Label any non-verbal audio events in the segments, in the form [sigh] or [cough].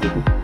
Buenas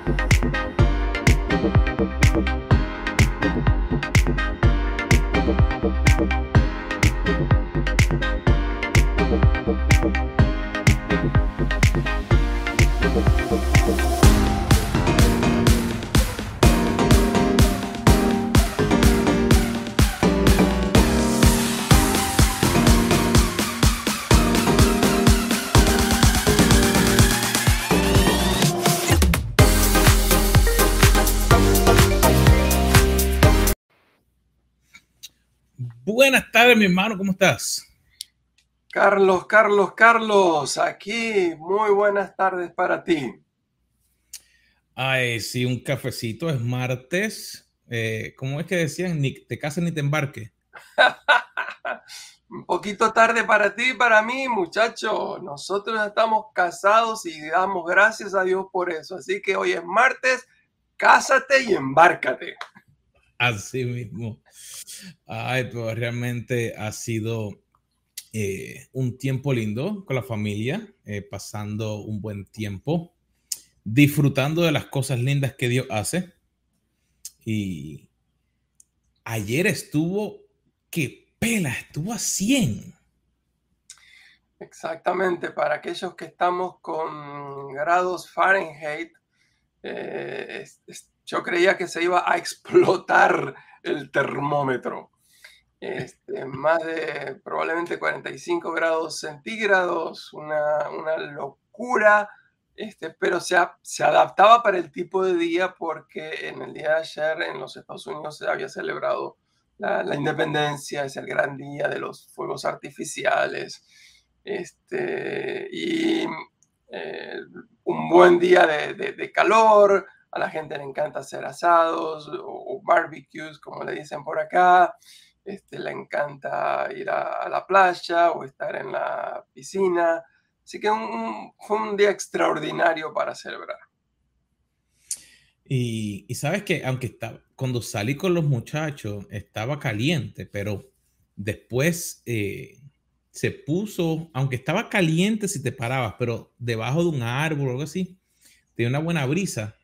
tardes, mi hermano, ¿cómo estás? Carlos, Carlos, Carlos, aquí muy buenas tardes para ti. Ay, sí, un cafecito, es martes. Eh, ¿Cómo es que decían? Ni te cases ni te embarques. [laughs] un poquito tarde para ti y para mí, muchacho. Nosotros estamos casados y damos gracias a Dios por eso. Así que hoy es martes, cásate y embárcate. Así mismo. Ay, pero realmente ha sido eh, un tiempo lindo con la familia, eh, pasando un buen tiempo, disfrutando de las cosas lindas que Dios hace. Y ayer estuvo, que pela, estuvo a 100. Exactamente, para aquellos que estamos con grados Fahrenheit, eh, yo creía que se iba a [laughs] explotar el termómetro. Este, más de probablemente 45 grados centígrados, una, una locura, este, pero se, se, adaptaba para el tipo de día porque en el día de ayer en los Estados Unidos se había celebrado la, la independencia, es el gran día de los fuegos artificiales, este, y eh, un buen día de, de, de calor, a la gente le encanta hacer asados o, barbecues, como le dicen por acá. Este, le encanta ir a, la playa o estar en la piscina. Así que fue un día extraordinario para celebrar. Y, sabes que aunque estaba, cuando salí con los muchachos estaba caliente, pero después eh, se puso, aunque estaba caliente si te parabas, pero debajo de un árbol o algo así, tenía una buena brisa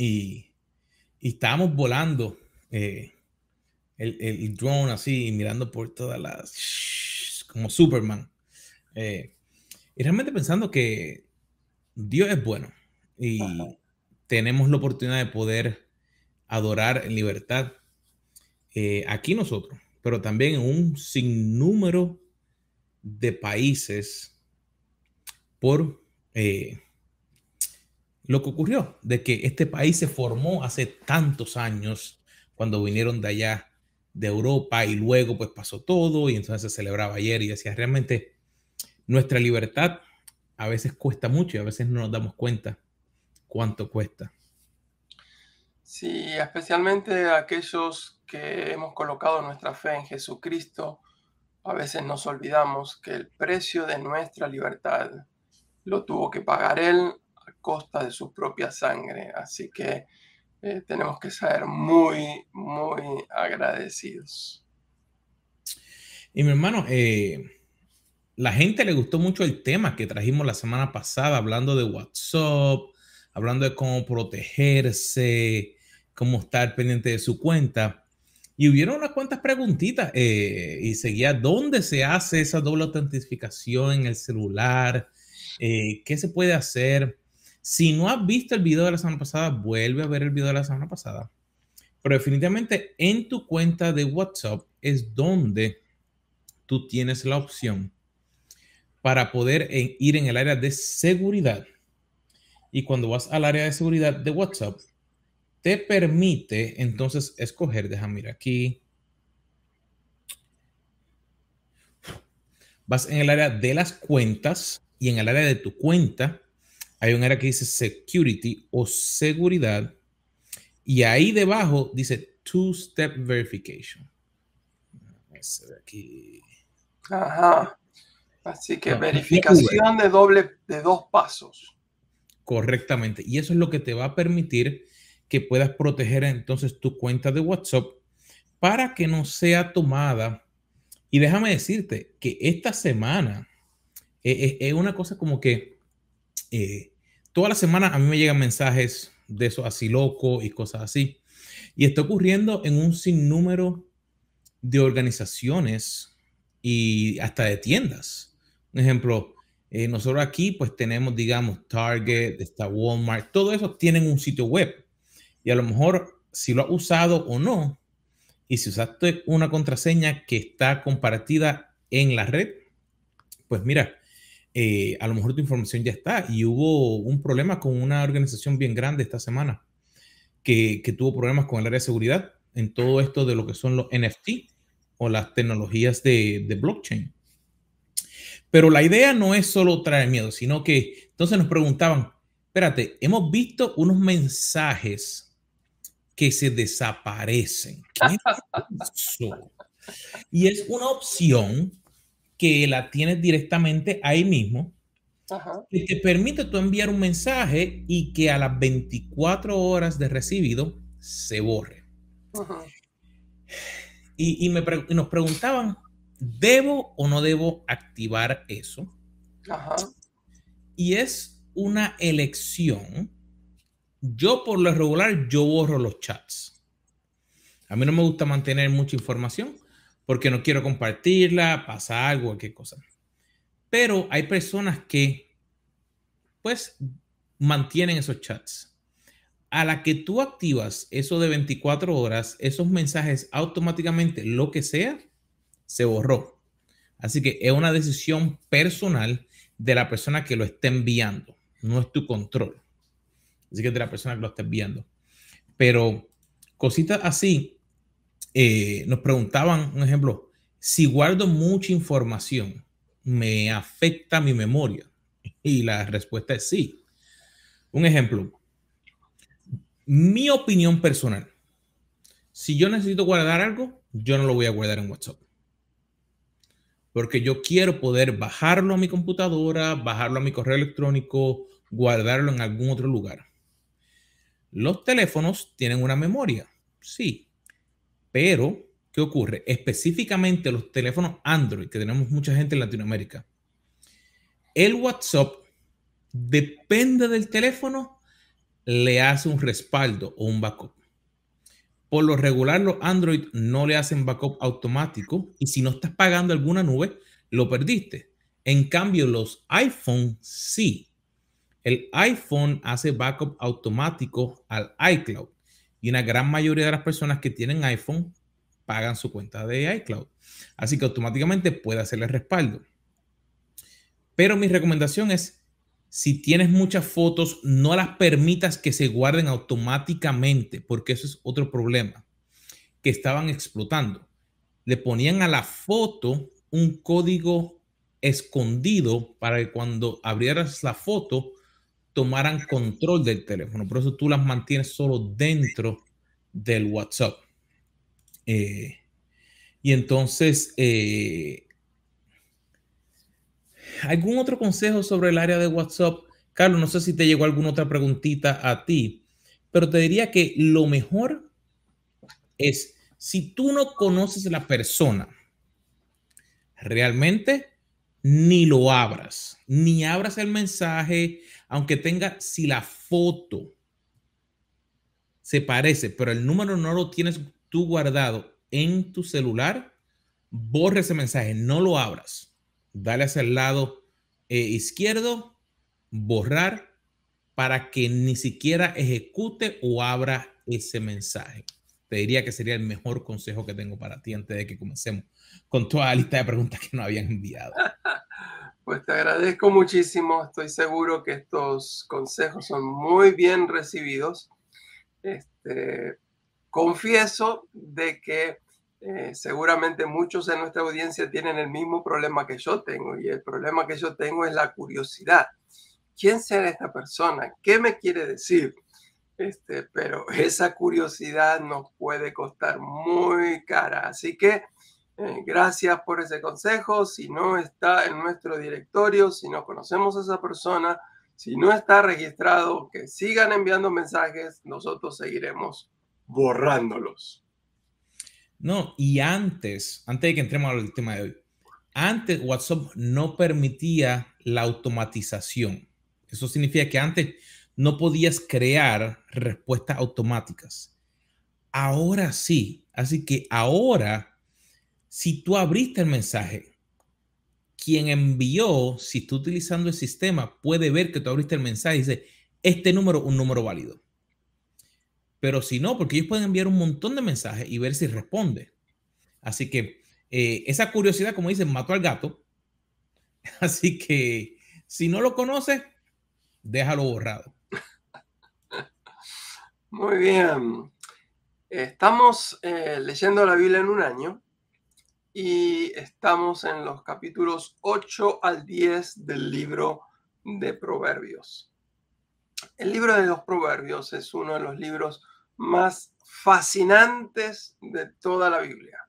y, estábamos volando eh, el, drone así, mirando por todas las, como Superman. Eh, y realmente pensando que Dios es bueno y tenemos la oportunidad de poder adorar en libertad eh, aquí nosotros, pero también en un sinnúmero de países por lo que ocurrió, de que este país se formó hace tantos años cuando vinieron de allá de Europa y luego pues pasó todo y entonces se celebraba ayer y decía realmente nuestra libertad a veces cuesta mucho y a veces no nos damos cuenta cuánto cuesta. Sí, especialmente aquellos que hemos colocado nuestra fe en Jesucristo, a veces nos olvidamos que el precio de nuestra libertad lo tuvo que pagar Él costa de su propia sangre. Así que eh, tenemos que ser muy, muy agradecidos. Y mi hermano, eh, la gente le gustó mucho el tema que trajimos la semana pasada, hablando de WhatsApp, hablando de cómo protegerse, cómo estar pendiente de su cuenta. Y hubieron unas cuantas preguntitas eh, y seguía dónde se hace esa doble autentificación en el celular, qué se puede hacer. Si no has visto el video de la semana pasada, vuelve a ver el video de la semana pasada. Pero definitivamente en tu cuenta de WhatsApp es donde tú tienes la opción para poder ir en el área de seguridad. Y cuando vas al área de seguridad de WhatsApp, te permite entonces escoger, déjame mirar aquí. Vas en el área de las cuentas y en el área de tu cuenta hay un área que dice security o seguridad y ahí debajo dice two-step verification. Aquí. Ajá. Así que verificación de doble de dos pasos. Correctamente. Y eso es lo que te va a permitir que puedas proteger entonces tu cuenta de WhatsApp para que no sea tomada. Y déjame decirte que esta semana es, una cosa como que eh, toda la semana a mí me llegan mensajes de eso así loco y cosas así. Y está ocurriendo en un sinnúmero de organizaciones y hasta de tiendas. Un ejemplo, eh, nosotros aquí pues tenemos, digamos, Target, está Walmart, todo eso tienen un sitio web. Y a lo mejor si lo has usado o no, y si usaste una contraseña que está compartida en la red, pues mira, eh, a lo mejor tu información ya está. Y hubo un problema con una organización bien grande esta semana que, tuvo problemas con el área de seguridad en todo esto de lo que son los NFT o las tecnologías de, de blockchain. Pero la idea no es solo traer miedo, sino que entonces nos preguntaban, espérate, hemos visto unos mensajes que se desaparecen. ¿Qué es eso? Y es una opción que la tienes directamente ahí mismo, que te permite tú enviar un mensaje y que a las 24 horas de recibido se borre. Y, me nos preguntaban, ¿debo o no debo activar eso? Y es una elección. Yo por lo regular, yo borro los chats. A mí no me gusta mantener mucha información porque no quiero compartirla, pasa algo, cualquier cosa. Pero hay personas que, pues, mantienen esos chats. A la que tú activas eso de 24 horas, esos mensajes automáticamente, lo que sea, se borró. Así que es una decisión personal de la persona que lo está enviando. No es tu control. Así que es de la persona que lo está enviando. Pero cositas así eh, nos preguntaban, un ejemplo, si guardo mucha información, ¿me afecta mi memoria? [laughs] Y la respuesta es sí. Un ejemplo, mi opinión personal, si yo necesito guardar algo, yo no lo voy a guardar en WhatsApp. Porque yo quiero poder bajarlo a mi computadora, bajarlo a mi correo electrónico, guardarlo en algún otro lugar. Los teléfonos tienen una memoria, sí, pero, ¿qué ocurre? Específicamente los teléfonos Android, que tenemos mucha gente en Latinoamérica, el WhatsApp, depende del teléfono, le hace un respaldo o un backup. Por lo regular, los Android no le hacen backup automático y si no estás pagando alguna nube, lo perdiste. En cambio, los iPhone sí. El iPhone hace backup automático al iCloud. Y una gran mayoría de las personas que tienen iPhone pagan su cuenta de iCloud. Así que automáticamente puede hacerle respaldo. Pero mi recomendación es, si tienes muchas fotos, no las permitas que se guarden automáticamente, porque eso es otro problema que estaban explotando. Le ponían a la foto un código escondido para que cuando abrieras la foto tomaran control del teléfono. Por eso tú las mantienes solo dentro del WhatsApp. Eh, y entonces, eh, ¿algún otro consejo sobre el área de WhatsApp? Carlos, no sé si te llegó alguna otra preguntita a ti, pero te diría que lo mejor es, si tú no conoces a la persona, realmente ni lo abras, ni abras el mensaje, aunque tenga, si la foto se parece, pero el número no lo tienes tú guardado en tu celular, borre ese mensaje, no lo abras. Dale hacia el lado eh, izquierdo, borrar, para que ni siquiera ejecute o abra ese mensaje. Te diría que sería el mejor consejo que tengo para ti antes de que comencemos con toda la lista de preguntas que nos habían enviado. [laughs] Pues te agradezco muchísimo. Estoy seguro que estos consejos son muy bien recibidos. Este, confieso de que eh, seguramente muchos de nuestra audiencia tienen el mismo problema que yo tengo y el problema que yo tengo es la curiosidad. ¿Quién será esta persona? ¿Qué me quiere decir? Este, pero esa curiosidad nos puede costar muy cara. Así que eh, gracias por ese consejo. Si no está en nuestro directorio, si no conocemos a esa persona, si no está registrado, que sigan enviando mensajes, nosotros seguiremos borrándolos. No, y antes, antes de que entremos al tema de hoy, antes WhatsApp no permitía la automatización. Eso significa que antes no podías crear respuestas automáticas. Ahora sí. Así que ahora, si tú abriste el mensaje, quien envió, si está utilizando el sistema, puede ver que tú abriste el mensaje y dice, este número un número válido. Pero si no, porque ellos pueden enviar un montón de mensajes y ver si responde. Así que eh, esa curiosidad, como dicen, mató al gato. [laughs] Así que si no lo conoces, déjalo borrado. Muy bien. Estamos eh, leyendo la Biblia en un año y estamos en los capítulos 8 al 10 del libro de Proverbios. El libro de los Proverbios es uno de los libros más fascinantes de toda la Biblia.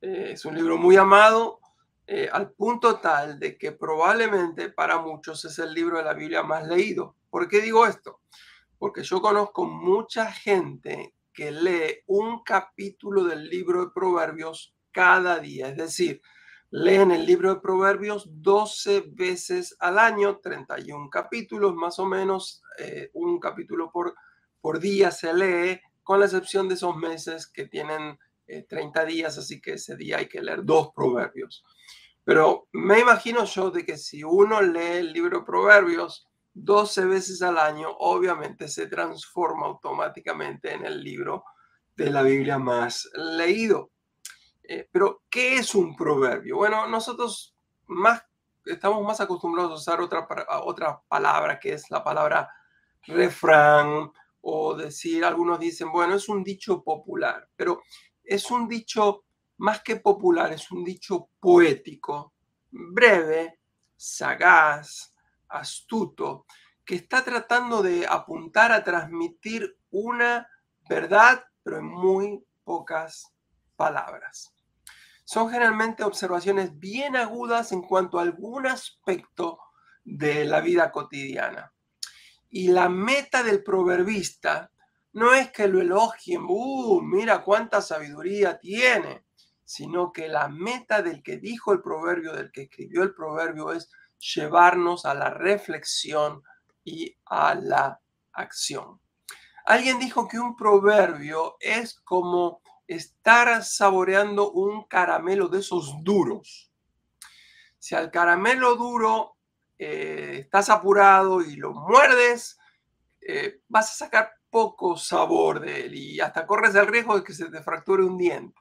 Eh, es un libro muy amado eh, al punto tal de que probablemente para muchos es el libro de la Biblia más leído. ¿Por qué digo esto? Porque yo conozco mucha gente que lee un capítulo del libro de Proverbios cada día. Es decir, leen el libro de Proverbios 12 veces al año, 31 capítulos más o menos, eh, un capítulo por, por día se lee, con la excepción de esos meses que tienen 30 eh, días, así que ese día hay que leer dos proverbios. Pero me imagino yo de que si uno lee el libro de proverbios 12 veces al año, obviamente se transforma automáticamente en el libro de la Biblia más leído. Eh, pero, ¿qué es un proverbio? Bueno, nosotros más, estamos más acostumbrados a usar otra, otra palabra, que es la palabra refrán, o decir, algunos dicen, bueno, es un dicho popular, pero es un dicho más que popular, es un dicho poético, breve, sagaz, astuto, que está tratando de apuntar a transmitir una verdad, pero en muy pocas palabras. Son generalmente observaciones bien agudas en cuanto a algún aspecto de la vida cotidiana. Y la meta del proverbista no es que lo elogien, uh, mira cuánta sabiduría tiene, sino que la meta del que dijo el proverbio, del que escribió el proverbio, es llevarnos a la reflexión y a la acción. Alguien dijo que un proverbio es como estar saboreando un caramelo de esos duros. Si al caramelo duro eh, estás apurado y lo muerdes, eh, vas a sacar poco sabor de él y hasta corres el riesgo de que se te fracture un diente.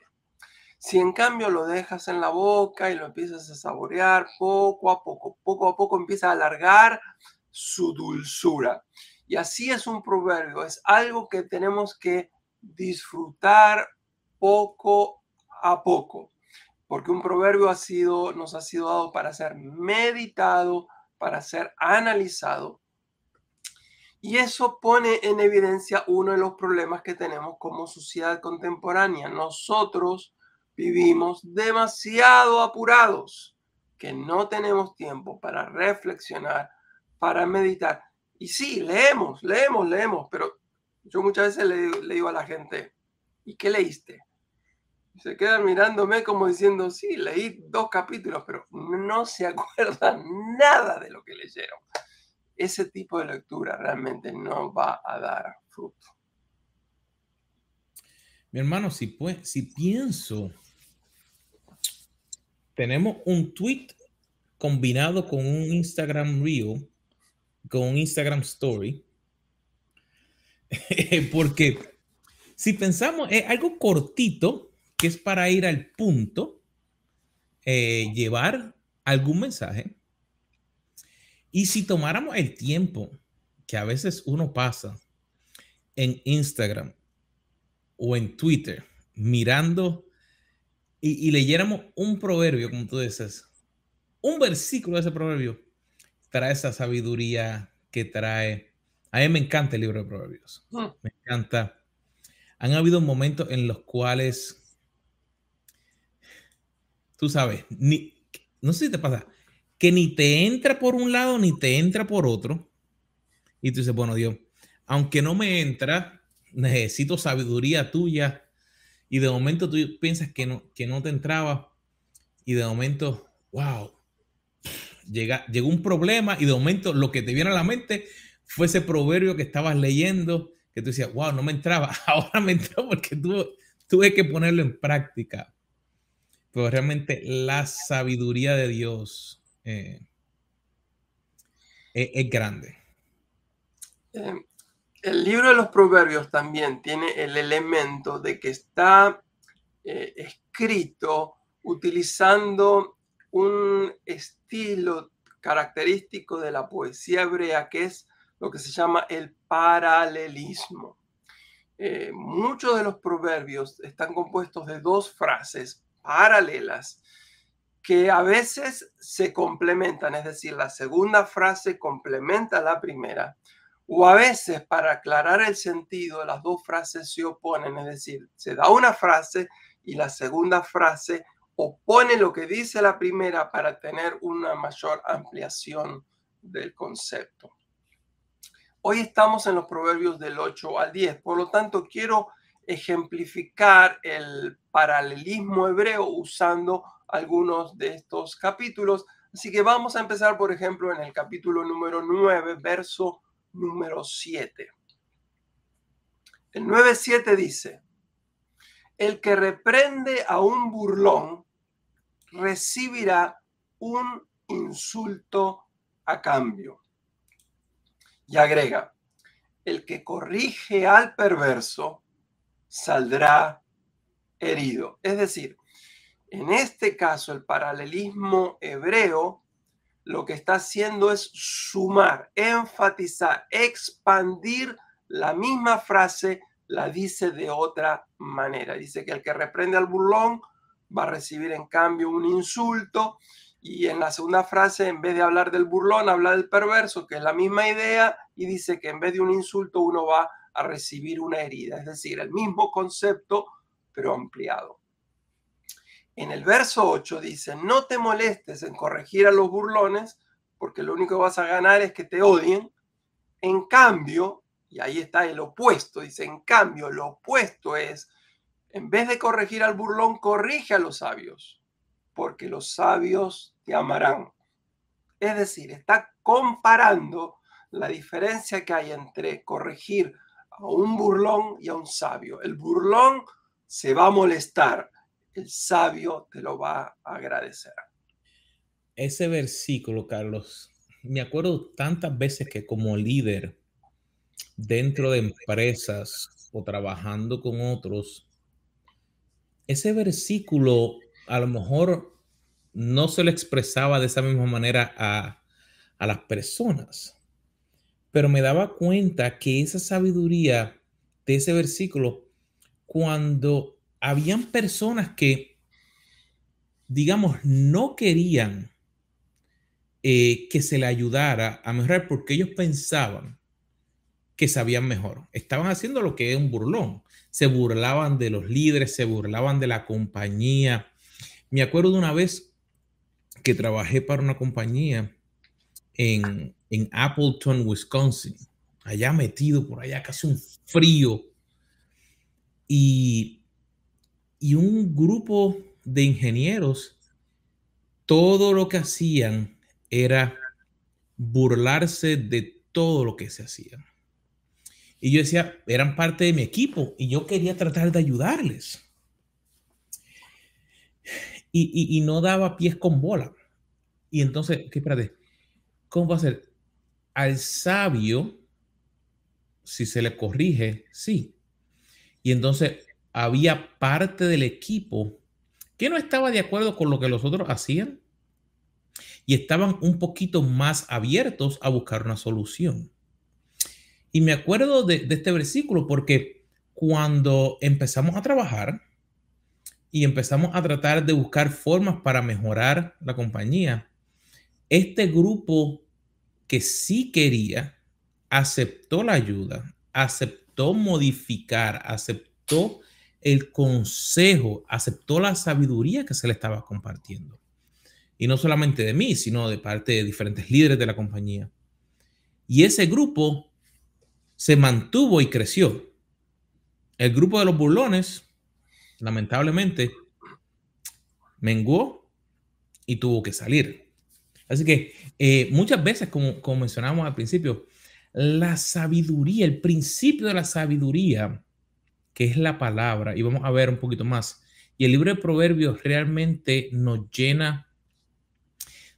Si en cambio lo dejas en la boca y lo empiezas a saborear poco a poco, poco a poco empieza a alargar su dulzura. Y así es un proverbio, es algo que tenemos que disfrutar poco a poco, porque un proverbio ha sido, nos ha sido dado para ser meditado, para ser analizado. Y eso pone en evidencia uno de los problemas que tenemos como sociedad contemporánea. Nosotros vivimos demasiado apurados, que no tenemos tiempo para reflexionar, para meditar. Y sí, leemos, leemos, leemos, pero yo muchas veces le, digo a la gente, ¿y qué leíste? se quedan mirándome como diciendo, sí, leí dos capítulos, pero no se [laughs] acuerdan nada de lo que leyeron. Ese tipo de lectura realmente no va a dar fruto. Mi hermano, si, pues, si pienso, tenemos un tweet combinado con un Instagram Reel, con un Instagram Story, [laughs] porque si pensamos, es algo cortito, que es para ir al punto, eh, llevar algún mensaje. Y si tomáramos el tiempo que a veces uno pasa en Instagram o en Twitter mirando y, leyéramos un proverbio, como tú dices, un versículo de ese proverbio, trae esa sabiduría que trae. A mí me encanta el libro de proverbios. Mm. Me encanta. Han habido momentos en los cuales tú sabes, ni, no sé si te pasa, que ni te entra por un lado ni te entra por otro. Y tú dices, bueno, Dios, aunque no me entra, necesito sabiduría tuya. Y de momento tú piensas que no, que no te entraba. Y de momento, wow, llega, llegó un problema y de momento lo que te viene a la mente fue ese proverbio que estabas leyendo, que tú decías, wow, no me entraba, [laughs] ahora me entró porque tuve, tuve que ponerlo en práctica. Pero realmente la sabiduría de Dios eh, es, grande. El libro de los proverbios también tiene el elemento de que está eh, escrito utilizando un estilo característico de la poesía hebrea que es lo que se llama el paralelismo. Eh, muchos de los proverbios están compuestos de dos frases paralelas que a veces se complementan, es decir, la segunda frase complementa la primera, o a veces para aclarar el sentido, las dos frases se oponen, es decir, se da una frase y la segunda frase opone lo que dice la primera para tener una mayor ampliación del concepto. Hoy estamos en los proverbios del 8 al 10, por lo tanto quiero ejemplificar el paralelismo hebreo usando algunos de estos capítulos. Así que vamos a empezar, por ejemplo, en el capítulo número 9, verso número 7. El 9.7 dice, el que reprende a un burlón recibirá un insulto a cambio. Y agrega, el que corrige al perverso saldrá herido. Es decir, en este caso el paralelismo hebreo lo que está haciendo es sumar, enfatizar, expandir la misma frase la dice de otra manera. Dice que el que reprende al burlón va a recibir en cambio un insulto y en la segunda frase, en vez de hablar del burlón, habla del perverso, que es la misma idea, y dice que en vez de un insulto uno va a recibir una herida, es decir, el mismo concepto, pero ampliado. En el verso 8 dice, no te molestes en corregir a los burlones, porque lo único que vas a ganar es que te odien. En cambio, y ahí está el opuesto. Dice, en cambio, lo opuesto es, en vez de corregir al burlón, corrige a los sabios, porque los sabios te amarán. Es decir, está comparando la diferencia que hay entre corregir a un burlón y a un sabio. El burlón se va a molestar, el sabio te lo va a agradecer. Ese versículo, Carlos, me acuerdo tantas veces que como líder dentro de empresas o trabajando con otros, ese versículo a lo mejor no se le expresaba de esa misma manera a, las personas, pero me daba cuenta que esa sabiduría de ese versículo, cuando habían personas que, digamos, no querían eh, que se le ayudara a mejorar porque ellos pensaban que sabían mejor. Estaban haciendo lo que es un burlón. Se burlaban de los líderes, se burlaban de la compañía. Me acuerdo de una vez que trabajé para una compañía en, en Appleton, Wisconsin, allá metido por allá, casi un frío. Y, y un grupo de ingenieros, todo lo que hacían era burlarse de todo lo que se hacía. Y yo decía, eran parte de mi equipo y yo quería tratar de ayudarles. Y, no daba pies con bola. Y entonces, ¿qué espérate? ¿Cómo va a ser? Al sabio, si se le corrige, sí. Y entonces había parte del equipo que no estaba de acuerdo con lo que los otros hacían y estaban un poquito más abiertos a buscar una solución. Y me acuerdo de, este versículo porque cuando empezamos a trabajar y empezamos a tratar de buscar formas para mejorar la compañía, este grupo que sí quería aceptó la ayuda, aceptó modificar, aceptó el consejo, aceptó la sabiduría que se le estaba compartiendo. Y no solamente de mí, sino de parte de diferentes líderes de la compañía. Y ese grupo se mantuvo y creció. El grupo de los burlones, lamentablemente, menguó y tuvo que salir. Así que eh, muchas veces, como, como mencionamos al principio, la sabiduría, el principio de la sabiduría, que es la palabra, y vamos a ver un poquito más. Y el libro de Proverbios realmente nos llena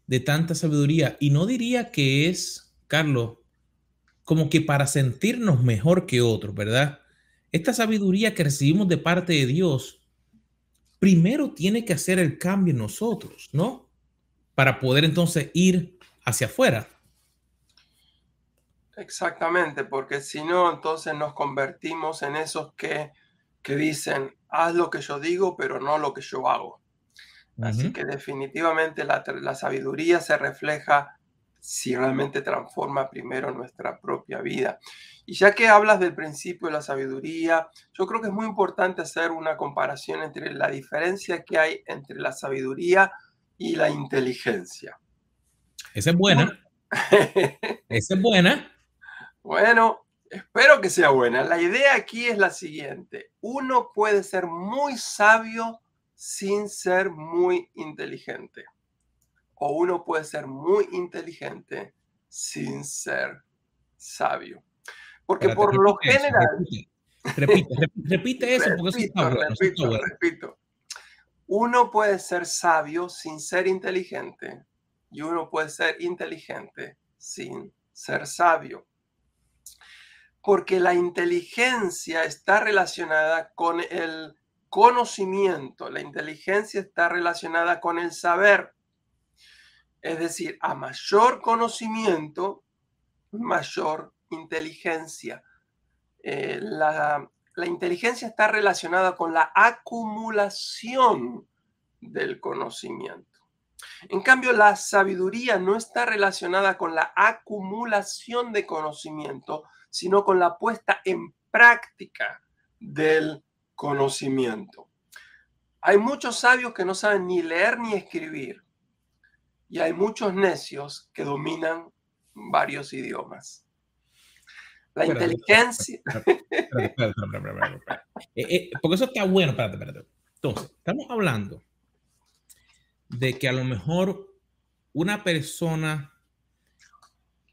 de tanta sabiduría. Y no diría que es, Carlos, como que para sentirnos mejor que otros, ¿verdad? Esta sabiduría que recibimos de parte de Dios, primero tiene que hacer el cambio en nosotros, ¿no? Para poder entonces ir hacia afuera. Exactamente, porque si no, entonces nos convertimos en esos que, que dicen, haz lo que yo digo, pero no lo que yo hago. Así que definitivamente la, la, sabiduría se refleja si realmente transforma primero nuestra propia vida. Y ya que hablas del principio de la sabiduría, yo creo que es muy importante hacer una comparación entre la diferencia que hay entre la sabiduría y la inteligencia. Esa es buena. [laughs] Esa es buena. Bueno, espero que sea buena. La idea aquí es la siguiente. Uno puede ser muy sabio sin ser muy inteligente. O uno puede ser muy inteligente sin ser sabio. Porque por lo general... repite, repite, eso porque repito, repito. Uno puede ser sabio sin ser inteligente y uno puede ser inteligente sin ser sabio porque la inteligencia está relacionada con el conocimiento, la inteligencia está relacionada con el saber. Es decir, a mayor conocimiento, mayor inteligencia. Eh, la, la inteligencia está relacionada con la acumulación del conocimiento. En cambio, la sabiduría no está relacionada con la acumulación de conocimiento, sino con la puesta en práctica del conocimiento. Hay muchos sabios que no saben ni leer ni escribir y hay muchos necios que dominan varios idiomas. La inteligencia. Porque eso está bueno. Espérate, espérate. Entonces, estamos hablando de que a lo mejor una persona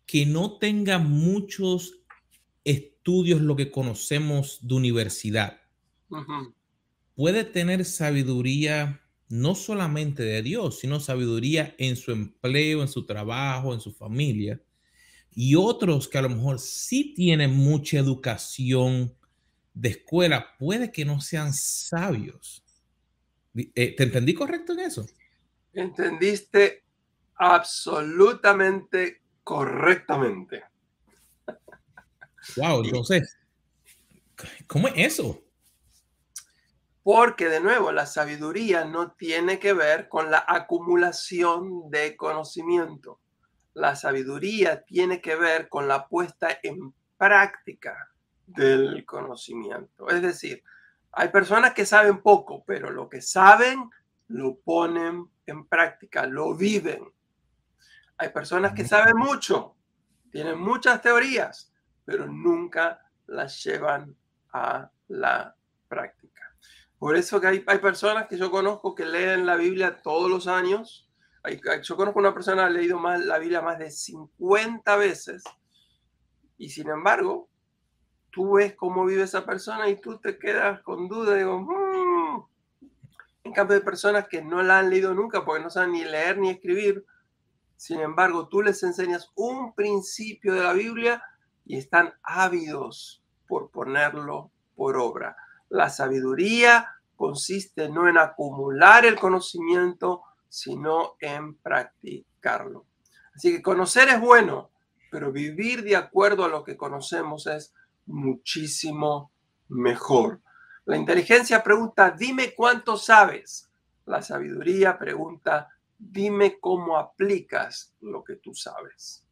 que no tenga muchos estudios, lo que conocemos de universidad, puede tener sabiduría no solamente de Dios, sino sabiduría en su empleo, en su trabajo, en su familia. Y otros que a lo mejor sí tienen mucha educación de escuela, puede que no sean sabios. Eh, ¿Te entendí correcto en eso? Entendiste absolutamente correctamente. Wow, entonces, ¿cómo es eso? Porque de nuevo, la sabiduría no tiene que ver con la acumulación de conocimiento. La sabiduría tiene que ver con la puesta en práctica del conocimiento. Es decir, hay personas que saben poco, pero lo que saben lo ponen en práctica, lo viven. Hay personas que saben mucho, tienen muchas teorías, pero nunca las llevan a la práctica. Por eso que hay, hay personas que yo conozco que leen la Biblia todos los años. yo conozco una persona que ha leído más, la Biblia más de 50 veces y sin embargo, tú ves cómo vive esa persona y tú te quedas con duda. Digo, mm". en cambio de personas que no la han leído nunca porque no saben ni leer ni escribir, sin embargo, tú les enseñas un principio de la Biblia y están ávidos por ponerlo por obra. La sabiduría consiste no en acumular el conocimiento, sino en practicarlo. Así que conocer es bueno, pero vivir de acuerdo a lo que conocemos es muchísimo mejor. La inteligencia pregunta, dime cuánto sabes. La sabiduría pregunta, dime cómo aplicas lo que tú sabes.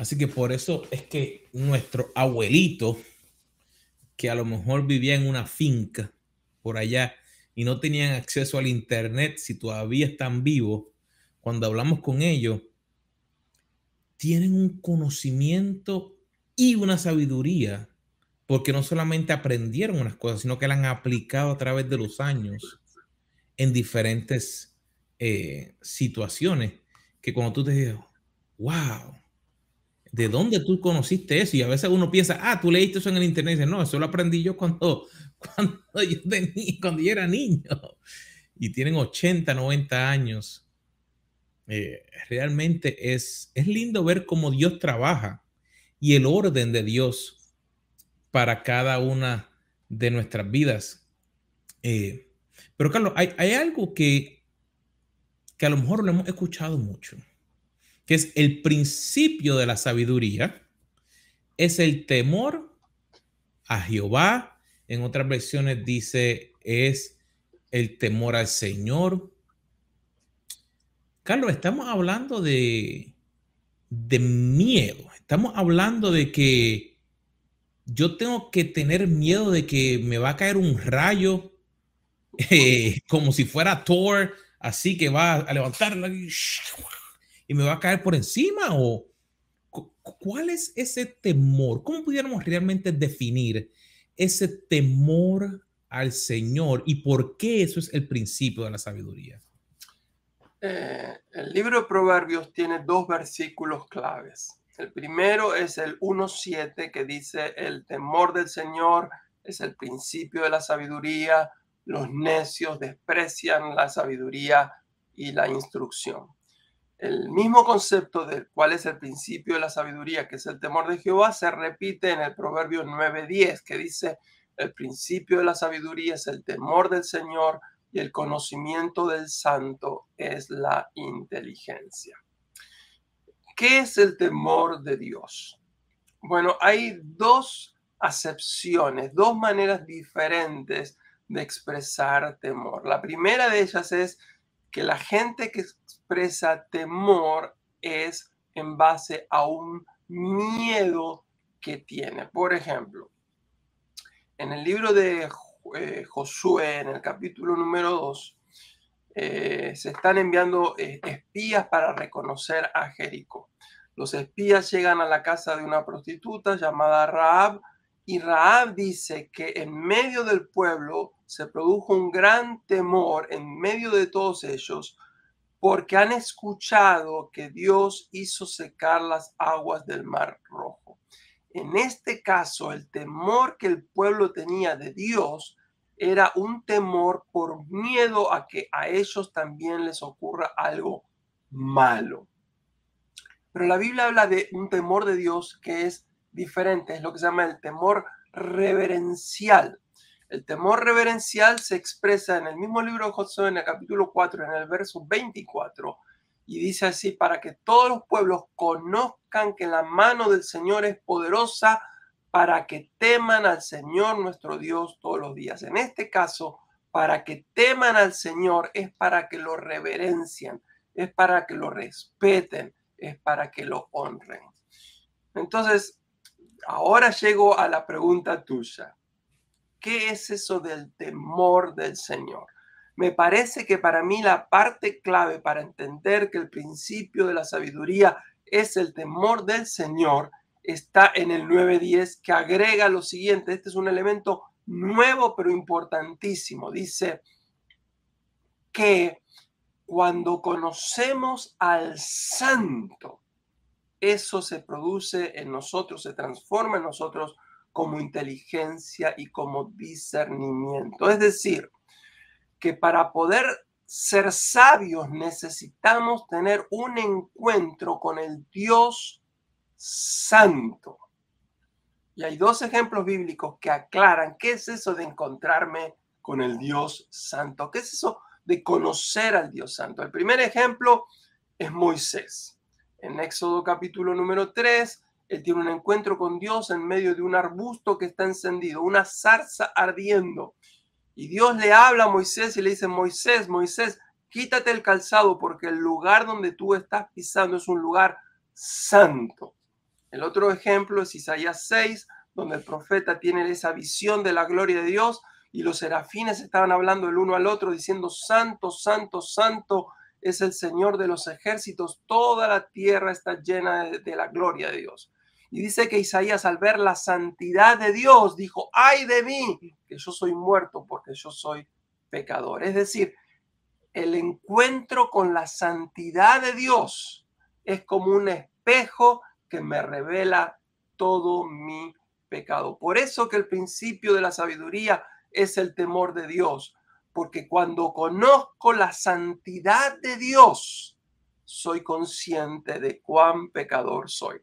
Así que por eso es que nuestro abuelito, que a lo mejor vivía en una finca por allá y no tenían acceso al internet, si todavía están vivos, cuando hablamos con ellos, tienen un conocimiento y una sabiduría, porque no solamente aprendieron unas cosas, sino que la han aplicado a través de los años en diferentes eh, situaciones que cuando tú te dices, wow, ¿de dónde tú conociste eso? Y a veces uno piensa, ah, tú leíste eso en el internet. Y dice, no, eso lo aprendí yo cuando, [laughs] cuando, yo, tenía, cuando yo era niño. Y tienen 80, 90 años. Eh, realmente es, es lindo ver cómo Dios trabaja y el orden de Dios para cada una de nuestras vidas. Eh, pero Carlos, hay, hay algo que, que a lo mejor lo hemos escuchado mucho que es el principio de la sabiduría, es el temor a Jehová. En otras versiones dice es el temor al Señor. Carlos, estamos hablando de, de miedo. Estamos hablando de que yo tengo que tener miedo de que me va a caer un rayo [laughs] eh, como si fuera Thor, así que va a levantarla y me va a caer por encima? ¿O cuál es ese temor? ¿Cómo pudiéramos realmente definir ese temor al Señor y por qué eso es el principio de la sabiduría? Eh, el libro de Proverbios tiene dos versículos claves. El primero es el 1.7 que dice, el temor del Señor es el principio de la sabiduría, los necios desprecian la sabiduría y la instrucción el mismo concepto del cual es el principio de la sabiduría, que es el temor de Jehová, se repite en el Proverbio 9:10, que dice, el principio de la sabiduría es el temor del Señor y el conocimiento del santo es la inteligencia. ¿Qué es el temor de Dios? Bueno, hay dos acepciones, dos maneras diferentes de expresar temor. La primera de ellas es que la gente que expresa temor es en base a un miedo que tiene. Por ejemplo, en el libro de eh, Josué, en el capítulo número 2, eh, se están enviando eh, espías para reconocer a Jericó. Los espías llegan a la casa de una prostituta llamada Raab y Raab dice que en medio del pueblo se produjo un gran temor en medio de todos ellos porque han escuchado que Dios hizo secar las aguas del mar rojo. En este caso, el temor que el pueblo tenía de Dios era un temor por miedo a que a ellos también les ocurra algo malo. Pero la Biblia habla de un temor de Dios que es diferente, es lo que se llama el temor reverencial. El temor reverencial se expresa en el mismo libro de Josué, en el capítulo 4, en el verso 24, y dice así, para que todos los pueblos conozcan que la mano del Señor es poderosa, para que teman al Señor nuestro Dios todos los días. En este caso, para que teman al Señor es para que lo reverencien, es para que lo respeten, es para que lo honren. Entonces, ahora llego a la pregunta tuya. ¿Qué es eso del temor del Señor? Me parece que para mí la parte clave para entender que el principio de la sabiduría es el temor del Señor está en el 9.10 que agrega lo siguiente. Este es un elemento nuevo pero importantísimo. Dice que cuando conocemos al santo, eso se produce en nosotros, se transforma en nosotros como inteligencia y como discernimiento. Es decir, que para poder ser sabios necesitamos tener un encuentro con el Dios santo. Y hay dos ejemplos bíblicos que aclaran qué es eso de encontrarme con el Dios santo, qué es eso de conocer al Dios santo. El primer ejemplo es Moisés. En Éxodo capítulo número 3, él tiene un encuentro con Dios en medio de un arbusto que está encendido, una zarza ardiendo. Y Dios le habla a Moisés y le dice, Moisés, Moisés, quítate el calzado porque el lugar donde tú estás pisando es un lugar santo. El otro ejemplo es Isaías 6, donde el profeta tiene esa visión de la gloria de Dios y los serafines estaban hablando el uno al otro diciendo, Santo, Santo, Santo es el Señor de los ejércitos, toda la tierra está llena de, de la gloria de Dios. Y dice que Isaías al ver la santidad de Dios dijo, ay de mí, que yo soy muerto porque yo soy pecador. Es decir, el encuentro con la santidad de Dios es como un espejo que me revela todo mi pecado. Por eso que el principio de la sabiduría es el temor de Dios, porque cuando conozco la santidad de Dios, soy consciente de cuán pecador soy.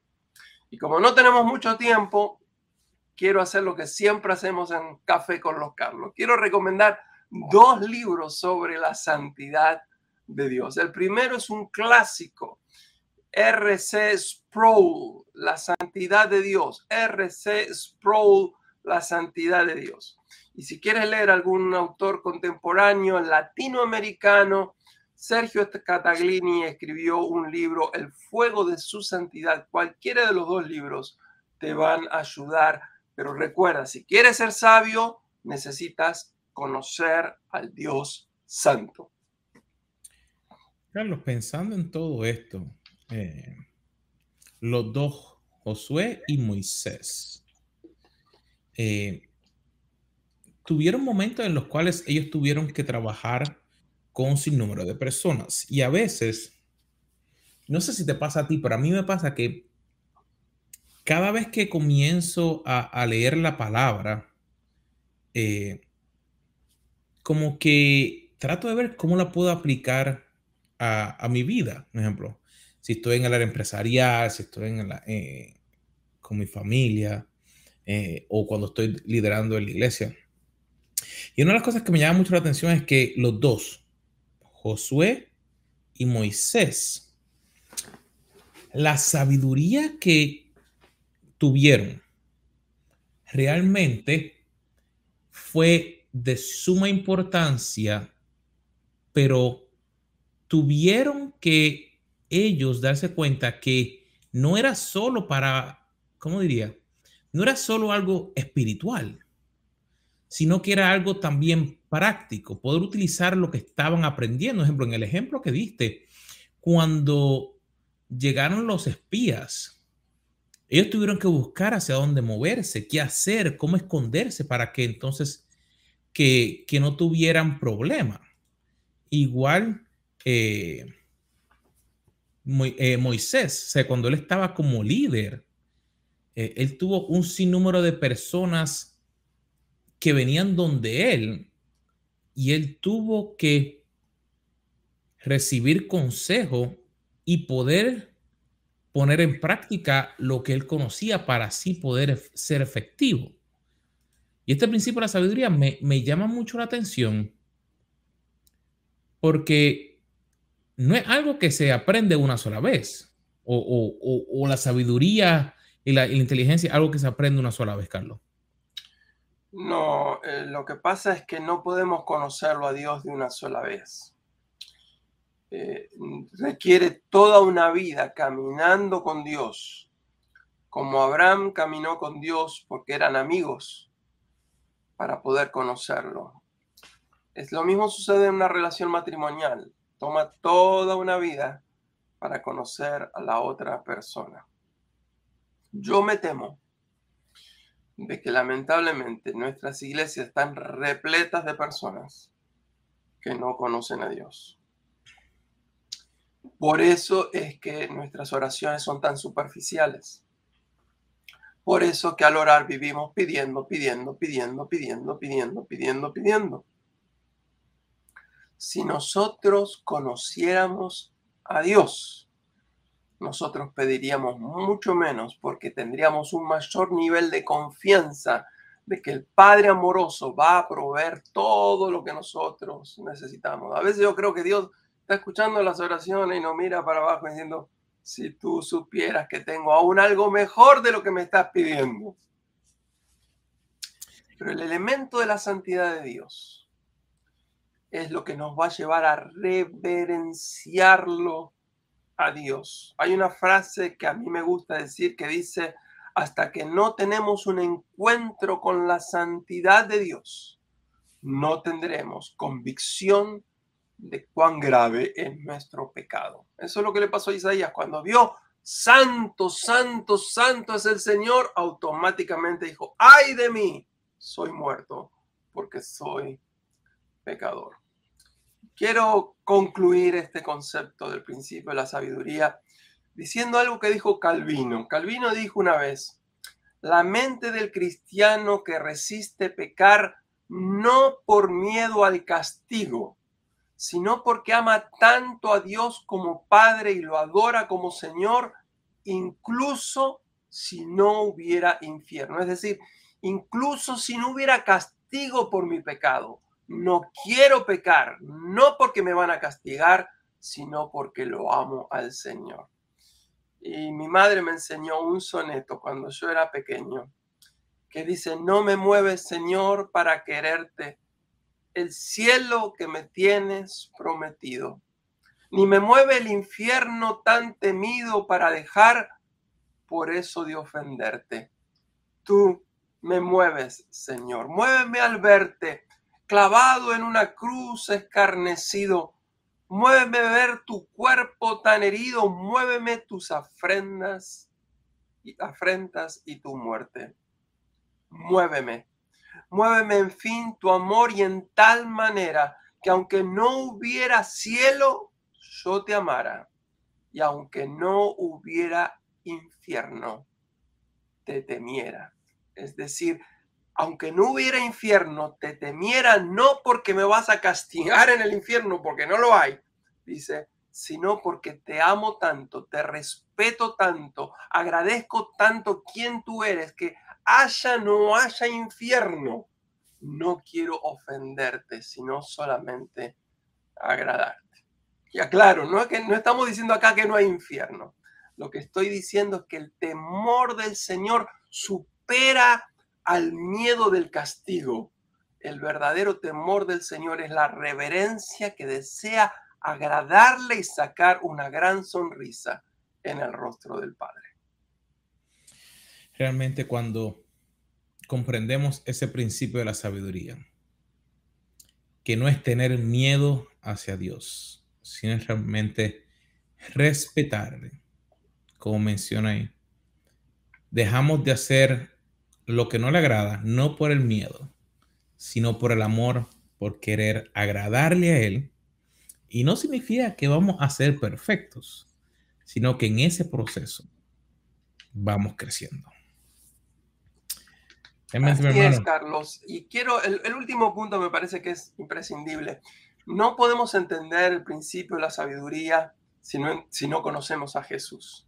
Y como no tenemos mucho tiempo, quiero hacer lo que siempre hacemos en Café con los Carlos. Quiero recomendar dos libros sobre la santidad de Dios. El primero es un clásico, R.C. Sproul, La santidad de Dios. R.C. Sproul, La santidad de Dios. Y si quieres leer algún autor contemporáneo latinoamericano, Sergio Cataglini escribió un libro, El fuego de su santidad. Cualquiera de los dos libros te van a ayudar. Pero recuerda, si quieres ser sabio, necesitas conocer al Dios santo. Carlos, pensando en todo esto, eh, los dos, Josué y Moisés, eh, tuvieron momentos en los cuales ellos tuvieron que trabajar con un sinnúmero de personas. Y a veces, no sé si te pasa a ti, pero a mí me pasa que cada vez que comienzo a, leer la palabra, eh, como que trato de ver cómo la puedo aplicar a, mi vida. Por ejemplo, si estoy en el área empresarial, si estoy en eh, con mi familia eh, o cuando estoy liderando en la iglesia. Y una de las cosas que me llama mucho la atención es que los dos, Josué y Moisés, la sabiduría que tuvieron realmente fue de suma importancia, pero tuvieron que ellos darse cuenta que no era solo para, ¿cómo diría? No era solo algo espiritual, sino que era algo también práctico, poder utilizar lo que estaban aprendiendo. Por ejemplo, en el ejemplo que diste, cuando llegaron los espías, ellos tuvieron que buscar hacia dónde moverse, qué hacer, cómo esconderse para que entonces que, no tuvieran problema. Igual eh, eh, Moisés, o cuando él estaba como líder, eh, él tuvo un sinnúmero de personas que venían donde él y él tuvo que recibir consejo y poder poner en práctica lo que él conocía para así poder ser efectivo. Y este principio de la sabiduría me, llama mucho la atención porque no es algo que se aprende una sola vez o, la sabiduría y la, y la inteligencia, algo que se aprende una sola vez, Carlos. No, eh, lo que pasa es que no podemos conocerlo a Dios de una sola vez. Eh, requiere toda una vida caminando con Dios, como Abraham caminó con Dios porque eran amigos para poder conocerlo. Es lo mismo sucede en una relación matrimonial. Toma toda una vida para conocer a la otra persona. Yo me temo de que lamentablemente nuestras iglesias están repletas de personas que no conocen a Dios. Por eso es que nuestras oraciones son tan superficiales. Por eso que al orar vivimos pidiendo, pidiendo, pidiendo, pidiendo, pidiendo, pidiendo, pidiendo. Si nosotros conociéramos a Dios, nosotros pediríamos mucho menos porque tendríamos un mayor nivel de confianza de que el Padre amoroso va a proveer todo lo que nosotros necesitamos. A veces yo creo que Dios está escuchando las oraciones y nos mira para abajo diciendo, si tú supieras que tengo aún algo mejor de lo que me estás pidiendo. Pero el elemento de la santidad de Dios es lo que nos va a llevar a reverenciarlo a. Hay una frase que a mí me gusta decir que dice, hasta que no tenemos un encuentro con la santidad de Dios, no tendremos convicción de cuán grave es nuestro pecado. Eso es lo que le pasó a Isaías cuando vio, santo, santo, santo es el Señor, automáticamente dijo, ay de mí, soy muerto porque soy pecador. Quiero concluir este concepto del principio de la sabiduría diciendo algo que dijo Calvino. Calvino dijo una vez, la mente del cristiano que resiste pecar no por miedo al castigo, sino porque ama tanto a Dios como Padre y lo adora como Señor, incluso si no hubiera infierno. Es decir, incluso si no hubiera castigo por mi pecado. No quiero pecar, no porque me van a castigar, sino porque lo amo al Señor. Y mi madre me enseñó un soneto cuando yo era pequeño que dice, no me mueves, Señor, para quererte, el cielo que me tienes prometido, ni me mueve el infierno tan temido para dejar por eso de ofenderte. Tú me mueves, Señor, muéveme al verte, clavado en una cruz escarnecido, muéveme ver tu cuerpo tan herido, muéveme tus afrendas y afrentas y tu muerte muéveme. Muéveme, en fin, tu amor y en tal manera que aunque no hubiera cielo, yo te amara. Y aunque no hubiera infierno, te temiera. Es decir, aunque no hubiera infierno, te temiera no porque me vas a castigar en el infierno, porque no lo hay, dice, sino porque te amo tanto, te respeto tanto, agradezco tanto quién tú eres, que haya no haya infierno, no quiero ofenderte, sino solamente agradarte. Y aclaro, no, es que, no estamos diciendo acá que no hay infierno. Lo que estoy diciendo es que el temor del Señor supera al miedo del castigo. El verdadero temor del Señor es la reverencia que desea agradarle y sacar una gran sonrisa en el rostro del Padre realmente cuando comprendemos ese principio de la sabiduría, que no es tener miedo hacia Dios, sino realmente respetarle, como menciona ahí. Dejamos de hacer lo que no le agrada, no por el miedo, sino por el amor, por querer agradarle a Él. Y no significa que vamos a ser perfectos, sino que en ese proceso vamos creciendo. Así es, Carlos. Y quiero, el, último punto me parece que es imprescindible. No podemos entender el principio de la sabiduría si no, si no conocemos a Jesús.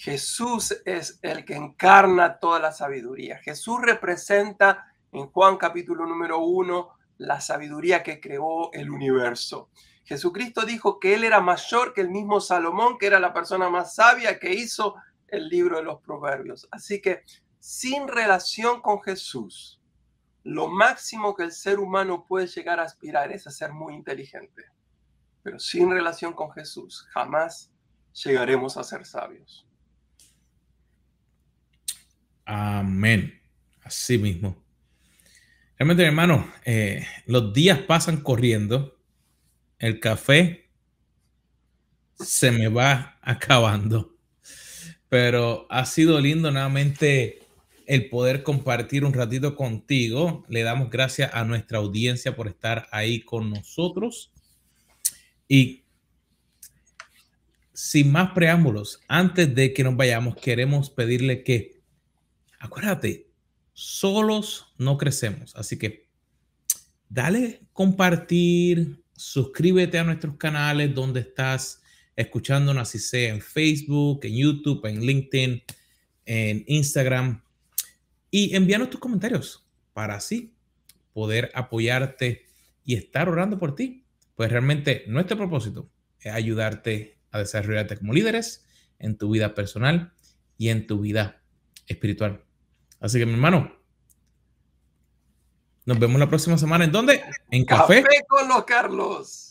Jesús es el que encarna toda la sabiduría. Jesús representa en Juan capítulo número uno la sabiduría que creó el universo. Jesucristo dijo que él era mayor que el mismo Salomón, que era la persona más sabia que hizo el libro de los proverbios. Así que sin relación con Jesús, lo máximo que el ser humano puede llegar a aspirar es a ser muy inteligente. Pero sin relación con Jesús, jamás llegaremos a ser sabios. Amén. Así mismo. Realmente, hermano, eh, los días pasan corriendo. El café se me va [laughs] acabando. Pero ha sido lindo nuevamente el poder compartir un ratito contigo. Le damos gracias a nuestra audiencia por estar ahí con nosotros. Y sin más preámbulos, antes de que nos vayamos, queremos pedirle que, acuérdate, solos no crecemos. Así que dale compartir, suscríbete a nuestros canales donde estás escuchándonos, así sea en Facebook, en YouTube, en LinkedIn, en Instagram y envíanos tus comentarios para así poder apoyarte y estar orando por ti. Pues realmente nuestro propósito es ayudarte a desarrollarte como líderes en tu vida personal y en tu vida espiritual. Así que mi hermano, nos vemos la próxima semana. ¿En dónde? En Café, Café con los Carlos.